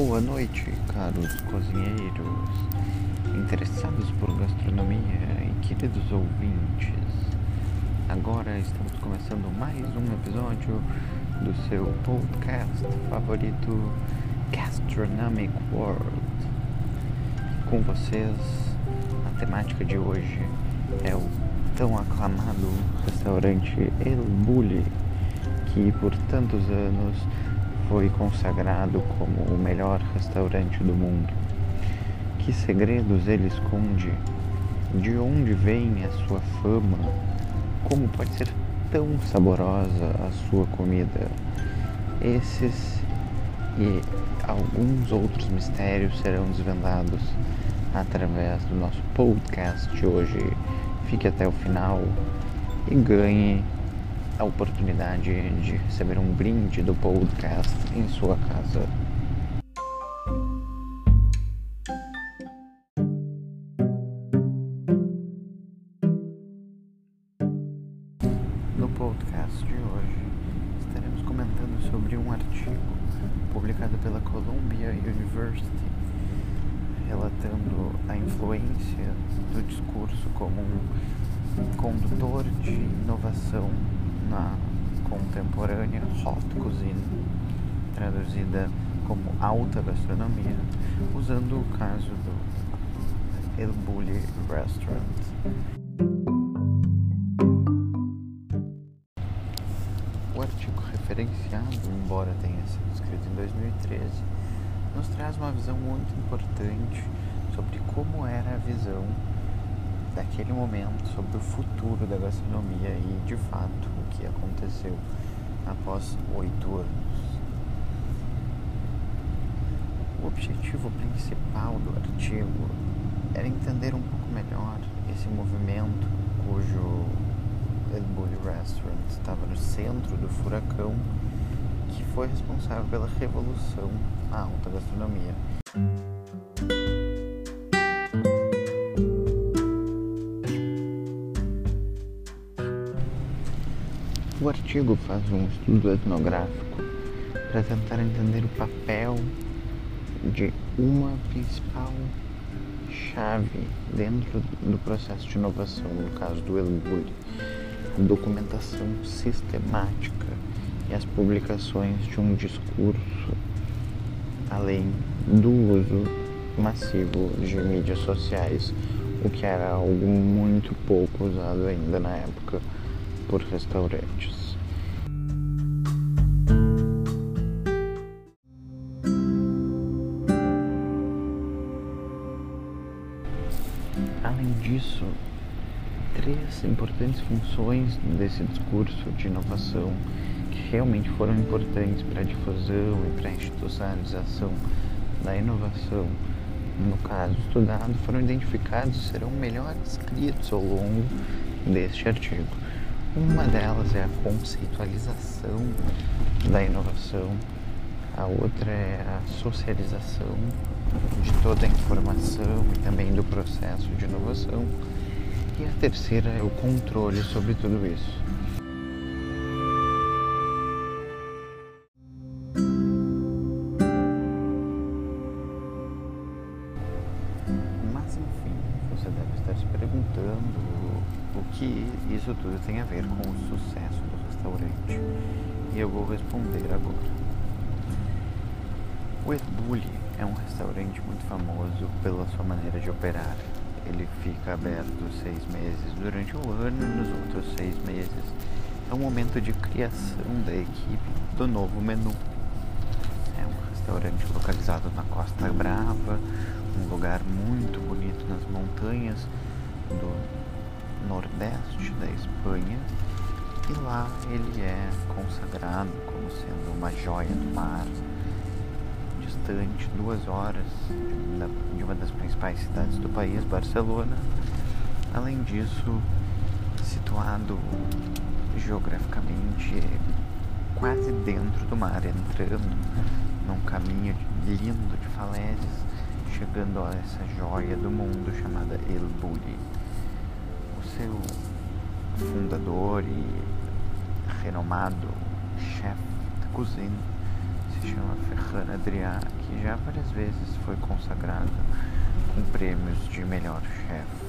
Boa noite, caros cozinheiros, interessados por gastronomia e queridos ouvintes. Agora estamos começando mais um episódio do seu podcast favorito, Gastronomic World. Com vocês, a temática de hoje é o tão aclamado restaurante El Bulli, que por tantos anos foi consagrado como o melhor restaurante do mundo. Que segredos ele esconde? De onde vem a sua fama? Como pode ser tão saborosa a sua comida? Esses e alguns outros mistérios serão desvendados através do nosso podcast de hoje. Fique até o final e ganhe a oportunidade de receber um brinde do podcast em sua casa. Caso do El Bulli Restaurant. O artigo referenciado, embora tenha sido escrito em 2013, nos traz uma visão muito importante sobre como era a visão daquele momento sobre o futuro da gastronomia e, de fato, o que aconteceu após oito anos. O objetivo principal do artigo era entender um pouco melhor esse movimento cujo El Bulli Restaurant estava no centro do furacão que foi responsável pela revolução à alta gastronomia. O artigo faz um estudo etnográfico para tentar entender o papel de uma principal chave dentro do processo de inovação, no caso do El Bulli, a documentação sistemática e as publicações de um discurso, além do uso massivo de mídias sociais, o que era algo muito pouco usado ainda na época por restaurantes. Importantes funções desse discurso de inovação que realmente foram importantes para a difusão e para a institucionalização da inovação, no caso estudado, foram identificados e serão melhor escritos ao longo deste artigo. Uma delas é a conceitualização da inovação, a outra é a socialização de toda a informação e também do processo de inovação, e a terceira é o controle sobre tudo isso. Mas enfim, você deve estar se perguntando o que isso tudo tem a ver com o sucesso do restaurante. E eu vou responder agora. O Bulli é um restaurante muito famoso pela sua maneira de operar. Ele fica aberto seis meses durante o ano e nos outros seis meses é um momento de criação da equipe do novo menu. É um restaurante localizado na Costa Brava, um lugar muito bonito nas montanhas do nordeste da Espanha. E lá ele é consagrado como sendo uma joia do mar, distante duas horas de uma das principais cidades do país, Barcelona. Além disso, situado geograficamente quase dentro do mar, entrando num caminho lindo de falésias, chegando a essa joia do mundo chamada El Bulli. O seu fundador e renomado chefe de cozinha se chama Ferran Adrià, que já várias vezes foi consagrada com prêmios de melhor chefe.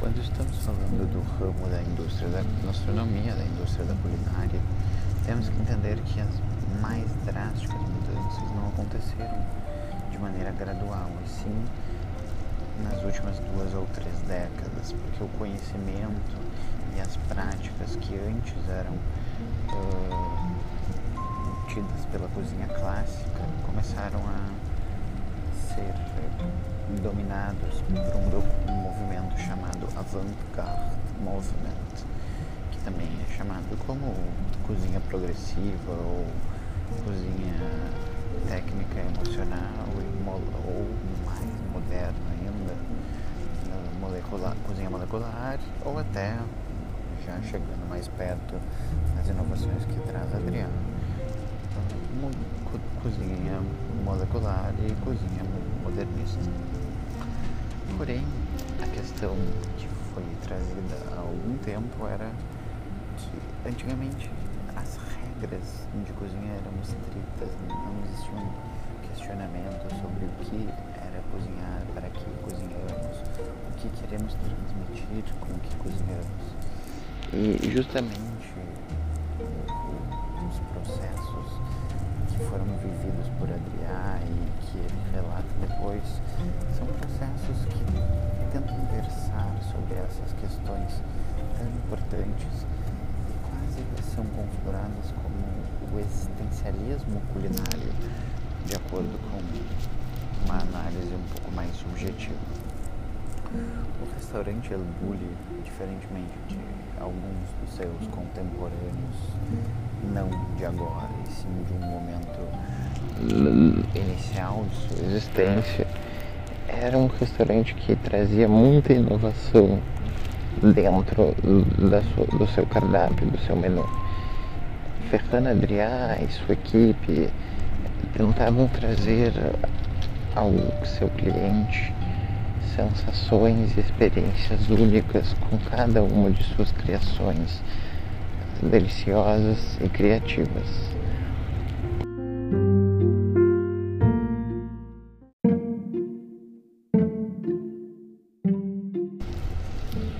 Quando estamos falando do ramo da indústria da gastronomia, da indústria da culinária, temos que entender que as mais drásticas mudanças não aconteceram de maneira gradual, e sim nas últimas duas ou três décadas, porque o conhecimento e as práticas que antes eram uh, tidas pela cozinha clássica começaram a ser dominados por um um movimento chamado Avant-Garde Movement, que também é chamado como cozinha progressiva ou cozinha técnica emocional ou mais moderna cozinha molecular ou até já chegando mais perto das inovações que traz Adriano. Então, cozinha molecular e cozinha modernista. Porém, a questão que foi trazida há algum tempo era que antigamente as regras de cozinha eram estritas, não existiam questionamentos sobre o que era cozinhar, para que cozinhamos, o que queremos transmitir com o que cozinhamos. E justamente os processos que foram vividos por Adriá e que ele relata depois são processos que tentam versar sobre essas questões tão importantes são configuradas como o existencialismo culinário, de acordo com uma análise um pouco mais subjetiva. O restaurante El Bulli, diferentemente de alguns dos seus contemporâneos, não de agora, e sim de um momento inicial de sua existência, era um restaurante que trazia muita inovação dentro sua, do seu cardápio, do seu menu. Ferran Adrià e sua equipe tentavam trazer ao seu cliente sensações e experiências únicas com cada uma de suas criações deliciosas e criativas.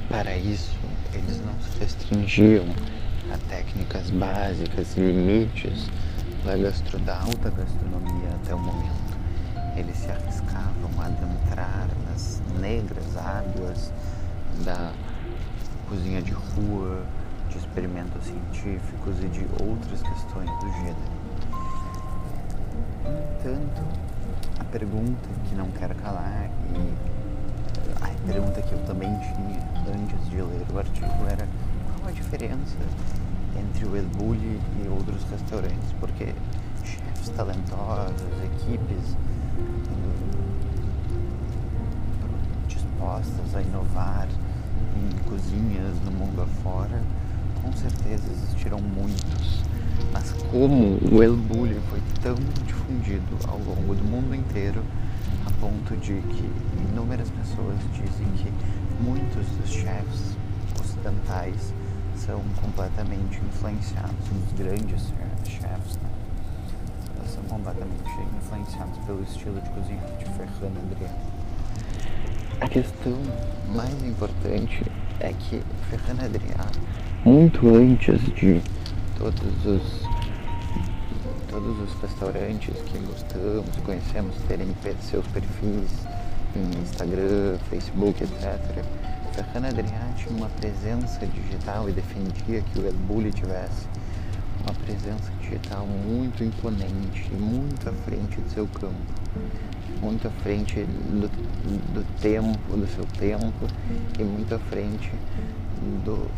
Para isso, eles não se restringiam a técnicas básicas e limites da, gastro, da alta gastronomia até o momento. Eles se arriscavam a adentrar nas negras águas da cozinha de rua, de experimentos científicos e de outras questões do gênero. No entanto, a pergunta que não quero calar e a pergunta que eu também tinha antes de ler o artigo era qual a diferença entre o El Bulli e outros restaurantes, porque chefes talentosos, equipes dispostas a inovar em cozinhas no mundo afora, com certeza existirão muitos. Mas como o El Bulli foi tão difundido ao longo do mundo inteiro, a ponto de que inúmeras pessoas dizem que muitos dos chefs ocidentais são completamente influenciados, os grandes chefs, né? Completamente influenciados pelo estilo de cozinha de Ferran Adrià. A questão mais importante é que Ferran Adrià, muito antes de todos os todos os restaurantes que gostamos e conhecemos terem seus perfis em Instagram, Facebook, etc. Ferran Adrià tinha uma presença digital e defendia que o El Bulli tivesse uma presença digital muito imponente, muito à frente do seu campo, muito à frente do, do tempo, do seu tempo e muito à frente do,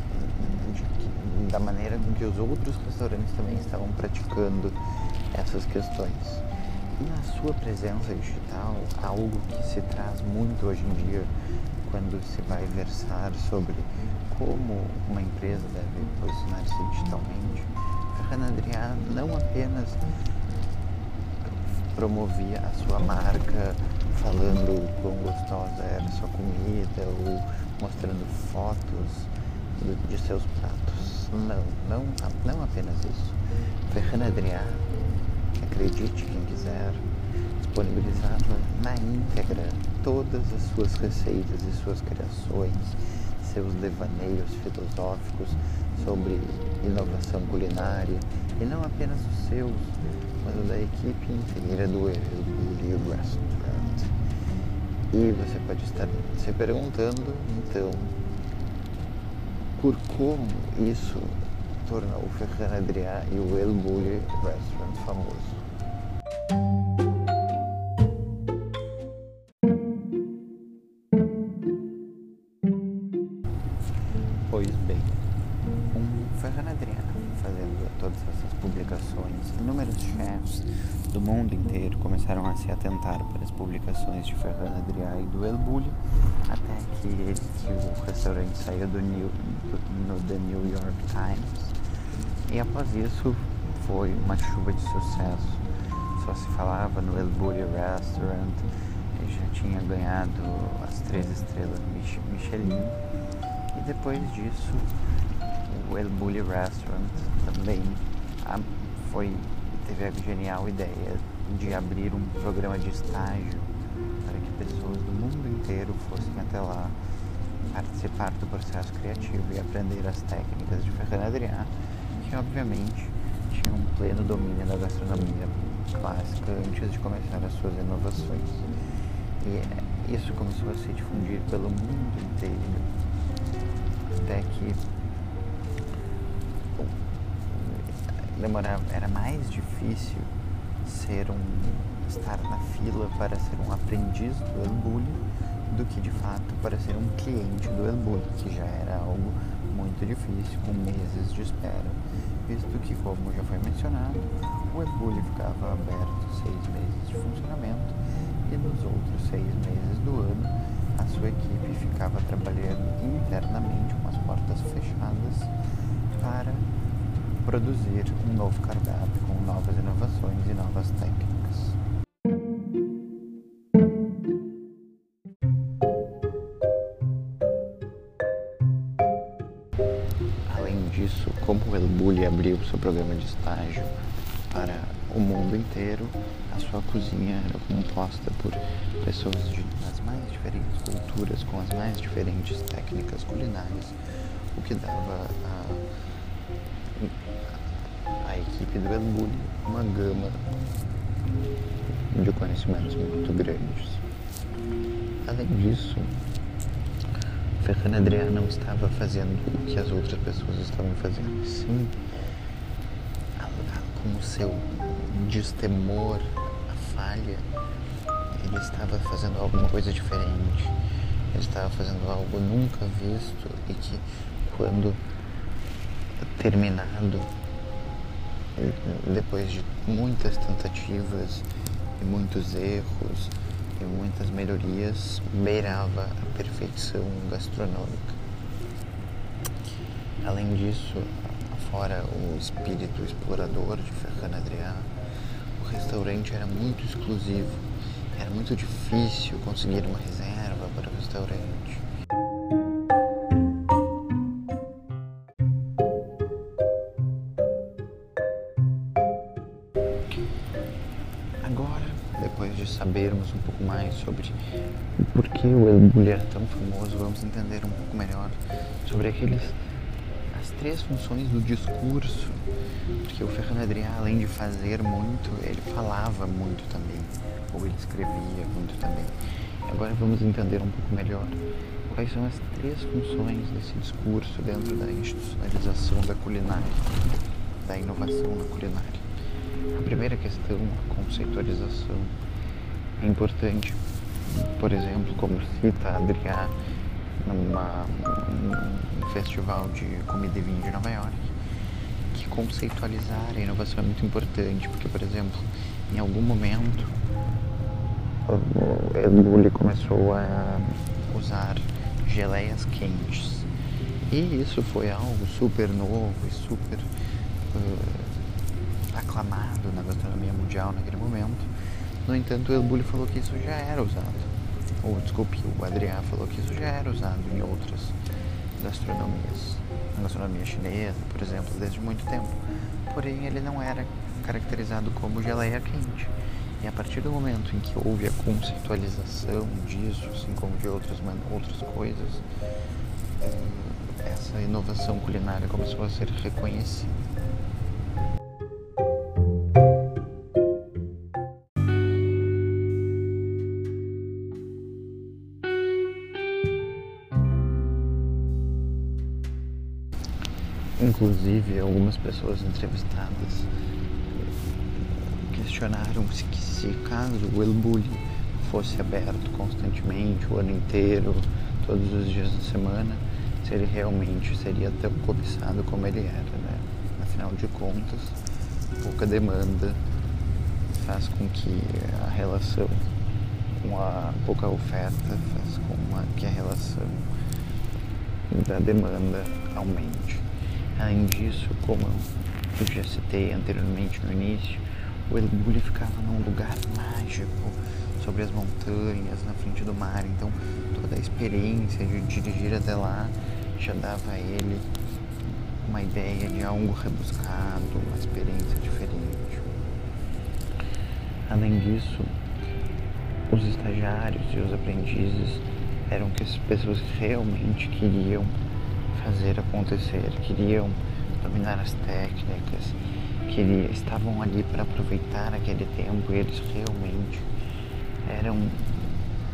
de, da maneira com que os outros restaurantes também estavam praticando essas questões. E na sua presença digital, algo que se traz muito hoje em dia quando se vai versar sobre como uma empresa deve posicionar-se digitalmente, Ferran Adrià não apenas promovia a sua marca falando quão gostosa era sua comida ou mostrando fotos de seus pratos. Não, não, não apenas isso. Ferran Adrià, acredite quem quiser, disponibilizava na íntegra todas as suas receitas e suas criações, seus devaneios filosóficos sobre inovação culinária, e não apenas os seus, mas o da equipe inteira do Hillbilly Restaurant. E você pode estar se perguntando, então, por como isso tornou o Ferran Adrià e o El Bulli Restaurant famoso. Ferran Adrià fazendo todas essas publicações, inúmeros chefs do mundo inteiro começaram a se atentar para as publicações de Ferran Adrià e do El Bulli, até que, que o restaurante saiu do New, do, no The New York Times e após isso foi uma chuva de sucesso. Só se falava no El Bulli Restaurant, ele já tinha ganhado as três estrelas Michelin. E depois disso, o El Bulli Restaurant também foi, teve a genial ideia de abrir um programa de estágio para que pessoas do mundo inteiro fossem até lá participar do processo criativo e aprender as técnicas de Ferran Adrià que obviamente tinha um pleno domínio da gastronomia clássica antes de começar as suas inovações. E isso começou a se difundir pelo mundo inteiro, até que demorava, era mais difícil ser um estar na fila para ser um aprendiz do Elbulli do que de fato para ser um cliente do Elbulli, que já era algo muito difícil, com meses de espera, visto que, como já foi mencionado, o Ebulli ficava aberto seis meses de funcionamento e nos outros seis meses do ano a sua equipe ficava trabalhando internamente com as portas fechadas produzir um novo cardápio com novas inovações e novas técnicas. disso, como o El Bulli abriu seu programa de estágio para o mundo inteiro, a sua cozinha era composta por pessoas de, das mais diferentes culturas, com as mais diferentes técnicas culinárias, o que dava à equipe do El Bulli uma gama de conhecimentos muito grandes. Além disso, Ferran Adrià não estava fazendo o que as outras pessoas estavam fazendo, sim, com seu destemor, a falha, ele estava fazendo alguma coisa diferente. Ele estava fazendo algo nunca visto e que, quando terminado, depois de muitas tentativas e muitos erros, e muitas melhorias, beirava a perfeição gastronômica. Além disso, fora o espírito explorador de Ferran Adrià, o restaurante era muito exclusivo. Era muito difícil conseguir uma reserva para o restaurante. Que o El Bulli é tão famoso, vamos entender um pouco melhor sobre aqueles as três funções do discurso, porque o Ferran Adrià, além de fazer muito, ele falava muito também, ou ele escrevia muito também. Agora vamos entender um pouco melhor quais são as três funções desse discurso dentro da institucionalização da culinária, da inovação na culinária. A primeira questão, a conceitualização, é importante. Por exemplo, como cita Adrià numa, um festival de comida e vinho de Nova York, que conceitualizar a inovação é muito importante, porque, por exemplo, em algum momento ele começou a usar geleias quentes. E isso foi algo super novo e super uh, aclamado na gastronomia mundial naquele momento. No entanto, o El Bulli falou que isso já era usado. ou desculpe, o Adrián falou que isso já era usado em outras gastronomias. Na gastronomia chinesa, por exemplo, desde muito tempo. Porém, ele não era caracterizado como geleia quente. E a partir do momento em que houve a conceitualização disso, assim como de outras, outras coisas, eh, essa inovação culinária começou a ser reconhecida. Inclusive, algumas pessoas entrevistadas questionaram-se que se caso o El Bulli fosse aberto constantemente, o ano inteiro, todos os dias da semana, se ele realmente seria tão cobiçado como ele era, né? Afinal de contas, pouca demanda faz com que a relação com a pouca oferta faz com que a relação da demanda aumente. Além disso, como eu já citei anteriormente no início, o Elbulli ficava num lugar mágico, sobre as montanhas, na frente do mar. Então, toda a experiência de dirigir até lá já dava a ele uma ideia de algo rebuscado, uma experiência diferente. Além disso, os estagiários e os aprendizes eram que as pessoas realmente queriam fazer acontecer, queriam dominar as técnicas, queriam, estavam ali para aproveitar aquele tempo e eles realmente eram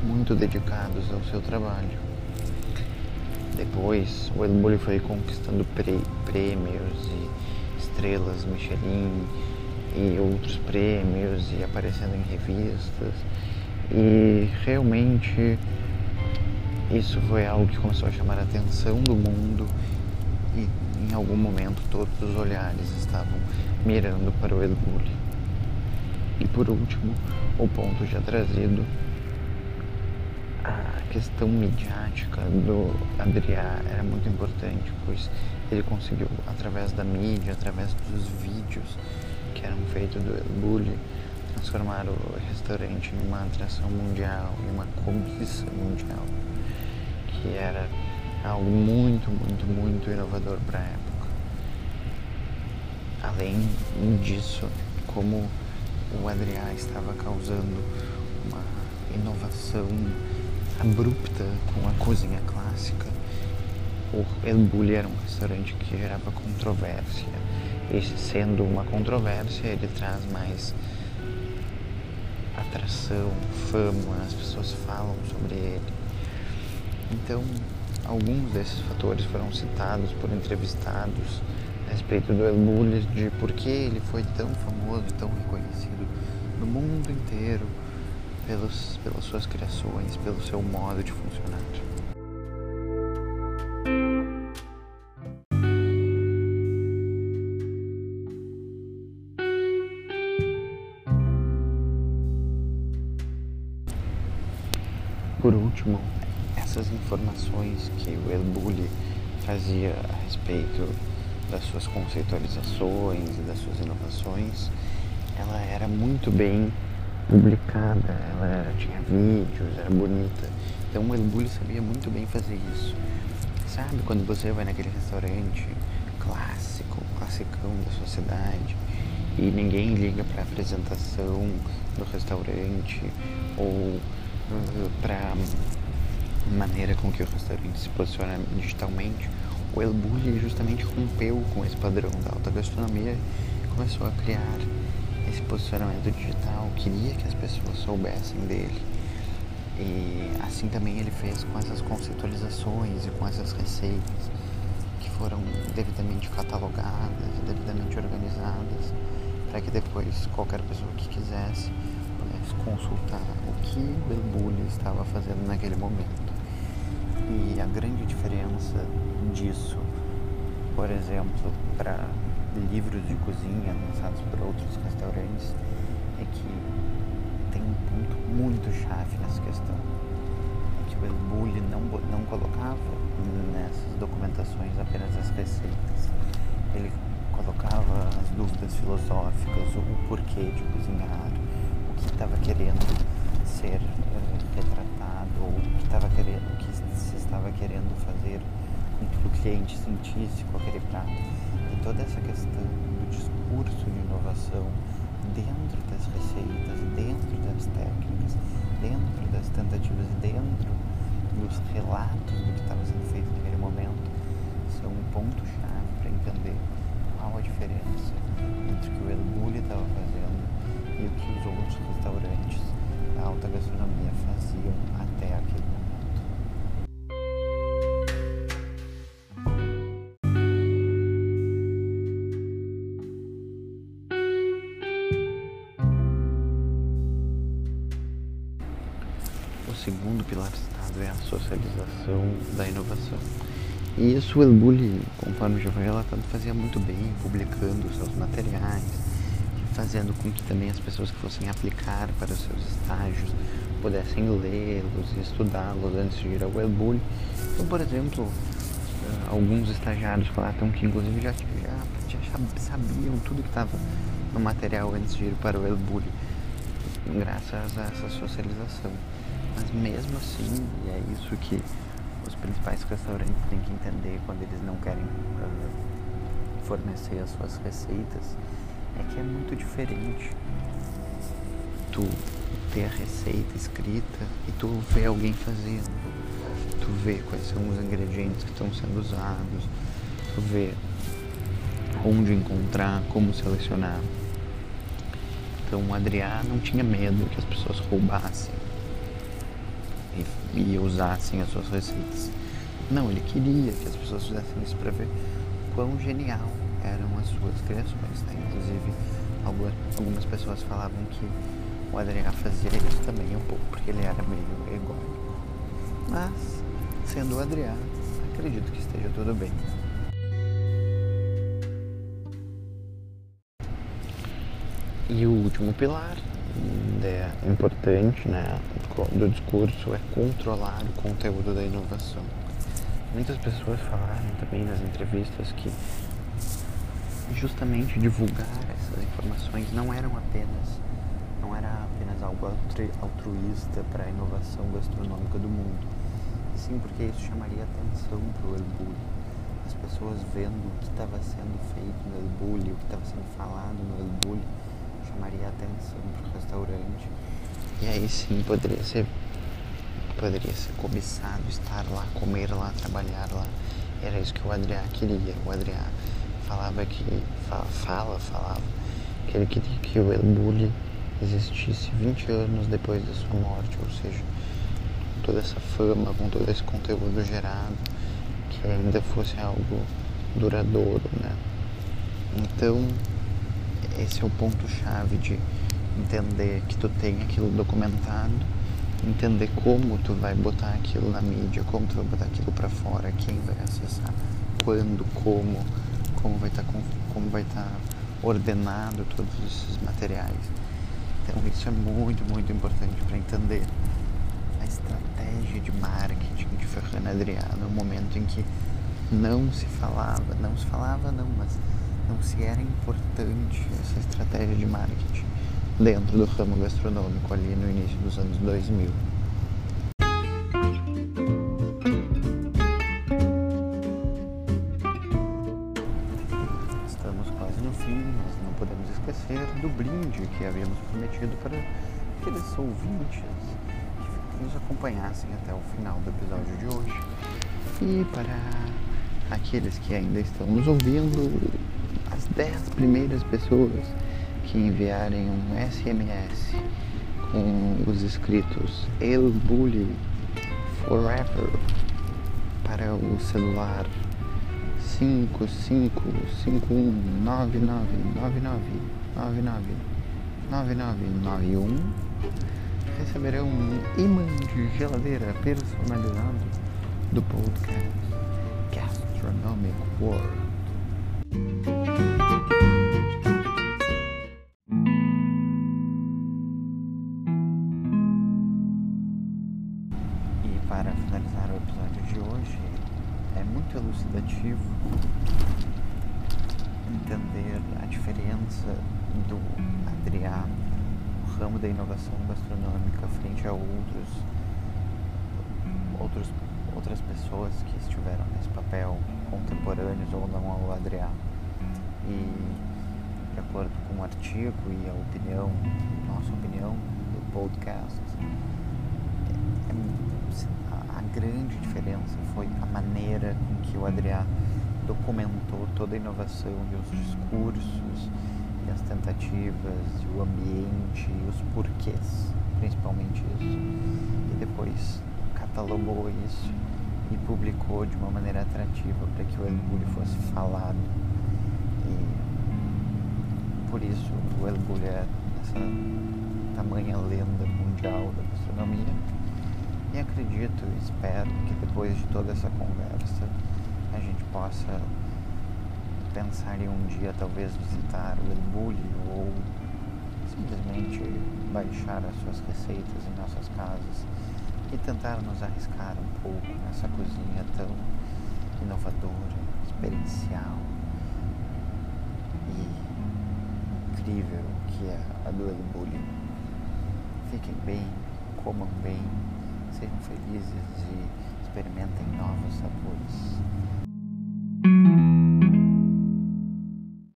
muito dedicados ao seu trabalho. Depois, o El foi conquistando prêmios e estrelas Michelin e outros prêmios e aparecendo em revistas. E realmente isso foi algo que começou a chamar a atenção do mundo e em algum momento todos os olhares estavam mirando para o Elbulli. E por último, o ponto já trazido, a questão midiática do Adriá era muito importante, pois ele conseguiu, através da mídia, através dos vídeos que eram feitos do Elbulli, transformar o restaurante numa atração mundial, em uma composição mundial que era algo muito, muito, muito inovador para a época. Além disso, como o Adriá estava causando uma inovação abrupta com a cozinha clássica, o El Bulli era um restaurante que gerava controvérsia. E sendo uma controvérsia, ele traz mais atração, fama, as pessoas falam sobre ele. Então, alguns desses fatores foram citados por entrevistados a respeito do El Bulli, de por que ele foi tão famoso, tão reconhecido no mundo inteiro pelos, pelas suas criações, pelo seu modo de funcionar. Por último, essas informações que o El Bulli trazia a respeito das suas conceitualizações e das suas inovações, ela era muito bem publicada, ela era, tinha vídeos, era bonita. Então o El Bulli sabia muito bem fazer isso. Sabe quando você vai naquele restaurante clássico, classicão da sua cidade e ninguém liga para a apresentação do restaurante ou uh, para maneira com que o restaurante se posiciona digitalmente, o El Bulli justamente rompeu com esse padrão da alta gastronomia e começou a criar esse posicionamento digital, queria que as pessoas soubessem dele. E assim também ele fez com essas conceitualizações e com essas receitas que foram devidamente catalogadas, devidamente organizadas, para que depois qualquer pessoa que quisesse pudesse consultar o que o Bulli estava fazendo naquele momento. E a grande diferença disso, por exemplo, para livros de cozinha lançados por outros restaurantes, é que tem um ponto muito chave nessa questão. É que o El Bulli não, não colocava nessas documentações apenas as receitas. Ele colocava as dúvidas filosóficas, o porquê de cozinhar, o que estava querendo ser uh, retratado cliente sentisse com aquele prato. E toda essa questão do discurso de inovação dentro das receitas, dentro das técnicas, dentro das tentativas, dentro dos relatos do que estava sendo feito naquele momento, são um ponto-chave para entender qual a diferença entre o que o El Bulli estava fazendo e o que os outros restaurantes da alta gastronomia faziam pilar citado é a socialização da inovação. E isso o El Bulli, conforme já foi relatado, fazia muito bem, publicando seus materiais, fazendo com que também as pessoas que fossem aplicar para os seus estágios pudessem lê-los e estudá-los antes de ir ao El Bulli. Então, por exemplo, eh, alguns estagiários relatam que inclusive já, já, já sabiam tudo que estava no material antes de ir para o El Bulli, graças a essa socialização. Mas mesmo assim, e é isso que os principais restaurantes têm que entender quando eles não querem uh, fornecer as suas receitas, é que é muito diferente tu ter a receita escrita e tu ver alguém fazendo. Tu vê quais são os ingredientes que estão sendo usados, tu vê onde encontrar, como selecionar. Então o Adriano não tinha medo que as pessoas roubassem e, usassem as suas receitas. Não, ele queria que as pessoas fizessem isso para ver quão genial eram as suas criações. Né? Inclusive, algumas, algumas pessoas falavam que o Adriano fazia isso também um pouco, porque ele era meio egóico. Mas, sendo o Adriano, acredito que esteja tudo bem. E o último pilar é importante né, do discurso é controlar o conteúdo da inovação. Muitas pessoas falaram também nas entrevistas que justamente divulgar essas informações não eram apenas não era apenas algo altruísta para a inovação gastronômica do mundo, e sim porque isso chamaria atenção para o Bulli. As pessoas vendo o que estava sendo feito no El Bulli, o que estava sendo falado no El Chamaria atenção para o restaurante. E aí sim poderia ser poderia ser cobiçado estar lá, comer lá, trabalhar lá. Era isso que o Adriano queria. O Adriano falava que fala, falava que ele queria que o El Bulli existisse 20 anos depois da sua morte, ou seja, com toda essa fama, com todo esse conteúdo gerado, que ainda fosse algo duradouro, né? Então, esse é o ponto-chave de entender que tu tem aquilo documentado, entender como tu vai botar aquilo na mídia, como tu vai botar aquilo para fora, quem vai acessar, quando, como, como vai estar tá, como vai estar tá ordenado todos esses materiais. Então isso é muito, muito importante para entender a estratégia de marketing de Ferran Adriano, no momento em que não se falava, não se falava não, mas não se era importante essa estratégia de marketing dentro do ramo gastronômico ali no início dos anos 2000. Estamos quase no fim, mas não podemos esquecer do brinde que havíamos prometido para aqueles ouvintes que nos acompanhassem até o final do episódio de hoje. E para aqueles que ainda estão nos ouvindo, 10 primeiras pessoas que enviarem um SMS com os escritos El Bully Forever para o celular 55519999999991 receberão um imã de geladeira personalizado do podcast Gastronomic World. Elucidativo entender a diferença do Adriano, o ramo da inovação gastronômica frente a outros, outros outras pessoas que estiveram nesse papel contemporâneos ou não ao Adriano. E de acordo com o artigo e a opinião, nossa opinião do podcast, é, é, grande diferença foi a maneira com que o Adriano documentou toda a inovação e os discursos e as tentativas, e o ambiente e os porquês, principalmente isso. E depois catalogou isso e publicou de uma maneira atrativa para que o orgulho fosse falado. E por isso o orgulho é essa tamanha lenda mundial da gastronomia. E acredito e espero que depois de toda essa conversa a gente possa pensar em um dia talvez visitar o Elbulli ou simplesmente baixar as suas receitas em nossas casas e tentar nos arriscar um pouco nessa cozinha tão inovadora, experiencial e incrível que é a do Elbulli. Fiquem bem, comam bem, sejam felizes e experimentem novos sabores.